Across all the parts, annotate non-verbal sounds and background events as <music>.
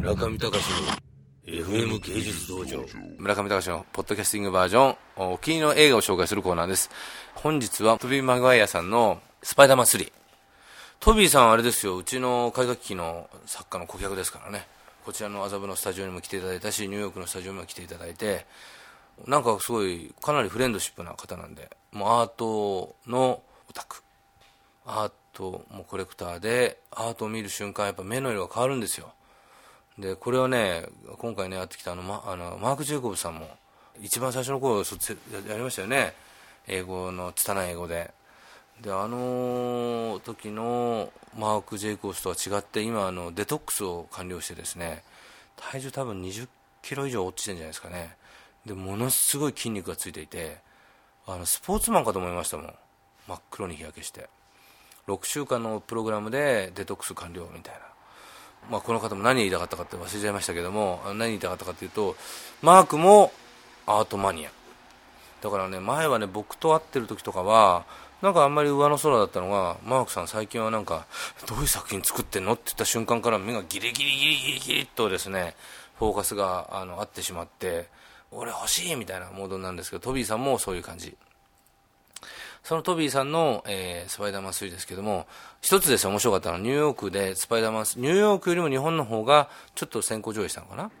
村上隆の FM 芸術道場。村上隆のポッドキャスティングバージョン。お気に入りの映画を紹介するコーナーです。本日はトビー・マグワイアさんのスパイダーマン3トビーさんはあれですよ。うちの絵画機器の作家の顧客ですからね。こちらの麻布のスタジオにも来ていただいたしニューヨークのスタジオにも来ていただいてなんかすごいかなりフレンドシップな方なんでもうアートのオタク。アートもコレクターでアートを見る瞬間やっぱ目の色が変わるんですよ。でこれをね今回ねやってきたあの、ま、あのマーク・ジェイコブさんも一番最初の頃そやりましたよね。英語の拙い英語で。であの時のマーク・ジェイコブスとは違って今あのデトックスを完了してですね体重多分20キロ以上落ちてるんじゃないですかね。でものすごい筋肉がついていてあのスポーツマンかと思いましたもん。真っ黒に日焼けして。6週間のプログラムでデトックス完了みたいな、まあ、この方も何言いたかったかって忘れちゃいましたけども何言いたかったかというとマークもアートマニア。だからね前はね僕と会ってる時とかはなんかあんまり上の空だったのがマークさん最近はなんかどういう作品作ってんの？って言った瞬間から目がギリギリギリギリギリとですねフォーカスがあの合ってしまって俺欲しいみたいなモードなんですけどトビーさんもそういう感じ。そのトビーさんの、えー、スパイダーマン3ですけども、一つです面白かったのは、ニューヨークでスパイダーマンニューヨークよりも日本の方がちょっと先行上映したのかな？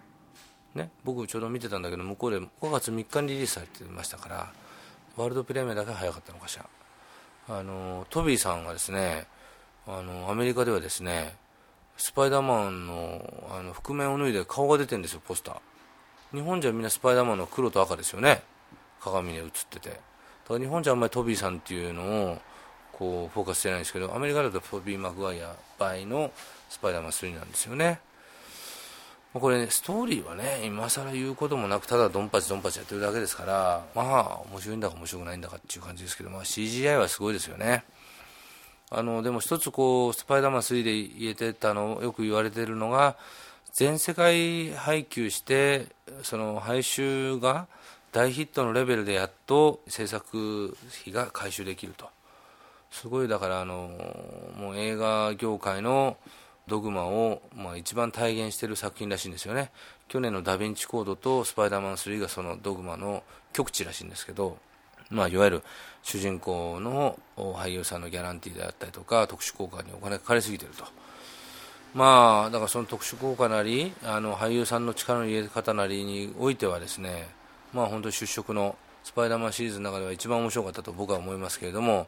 ね、僕ちょうど見てたんだけど、向こうで5月3日にリリースされてましたから、ワールドプレミアだけ早かったのかしら。あの、トビーさんがですね、あの、アメリカではですね、スパイダーマンのあの覆面を脱いで顔が出てるんですよ、ポスター。日本じゃみんなスパイダーマンの黒と赤ですよね。鏡に映ってて。日本じゃあんまりトビーさんっていうのをこうフォーカスしてないんですけどアメリカだとトビー・マグワイア倍のスパイダーマン3なんですよね。これ、ね、ストーリーはね今更言うこともなくただドンパチドンパチやってるだけですからまあ面白いんだか面白くないんだかっていう感じですけど、まあ、CGI はすごいですよね。あのでも一つこうスパイダーマン3で言えてたのよく言われてるのが全世界配給してその配収が大ヒットのレベルでやっと制作費が回収できると。すごいだからあのもう映画業界のドグマを、まあ、一番体現している作品らしいんですよね。去年の「ダ・ヴィンチ・コード」と「スパイダーマン3」がそのドグマの極致らしいんですけど、まあ、いわゆる主人公の俳優さんのギャランティーであったりとか特殊効果にお金がかかりすぎていると。まあだからその特殊効果なりあの俳優さんの力の入れ方なりにおいてはですねまあ、本当に出色のスパイダーマンシリーズの中では一番面白かったと僕は思いますけれども、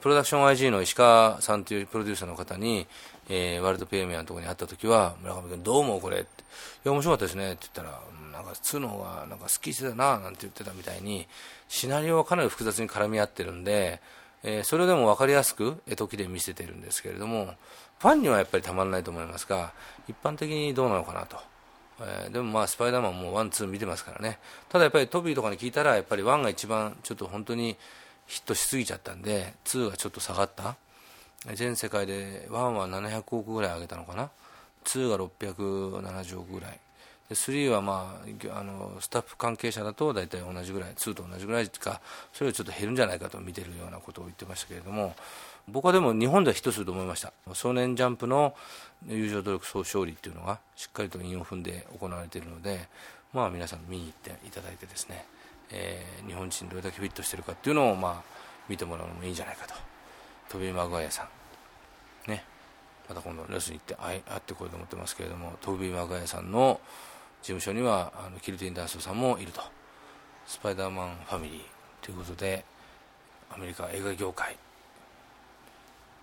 プロダクション IG の石川さんというプロデューサーの方に、えー、ワールドプレミアのところに会った時は、村上君どうもこれって、いや、面白かったですねって言ったら、なんか2の方がなんか好きしてたななんて言ってたみたいに、シナリオはかなり複雑に絡み合ってるんで、えー、それでも分かりやすく絵解きで見せてるんですけれども、ファンにはやっぱりたまらないと思いますが、一般的にどうなのかなと。えー、でもまあスパイダーマンも one、two 見てますからね、ただやっぱりトビーとかに聞いたら、やっぱり one が一番ちょっと本当にヒットしすぎちゃったんで、 two がちょっと下がった、全世界で one は700億ぐらい上げたのかな、 two が670億ぐらい。で3は、まあ、あのスタッフ関係者だと大体同じぐらい、2と同じぐらいか、それよりちょっと減るんじゃないかと見てるようなことを言ってましたけれども、僕はでも日本ではヒットすると思いました。少年ジャンプの友情努力総勝利っていうのがしっかりと韻を踏んで行われているのでまあ皆さん見に行っていただいてですね、えー、日本人どれだけフィットしているかっていうのをまあ見てもらうのもいいんじゃないかと。トビー・マグワイアさん。ね。また今度レスに行って会ってこようと思ってますけれどもトビー・マグワイアさんの事務所にはあのキルティン・ダンスさんもいると。スパイダーマンファミリーということでアメリカ映画業界。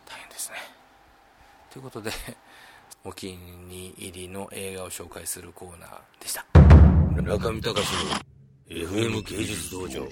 大変ですね。ということで <laughs> お気に入りの映画を紹介するコーナーでした。中見隆の FM 芸術道場。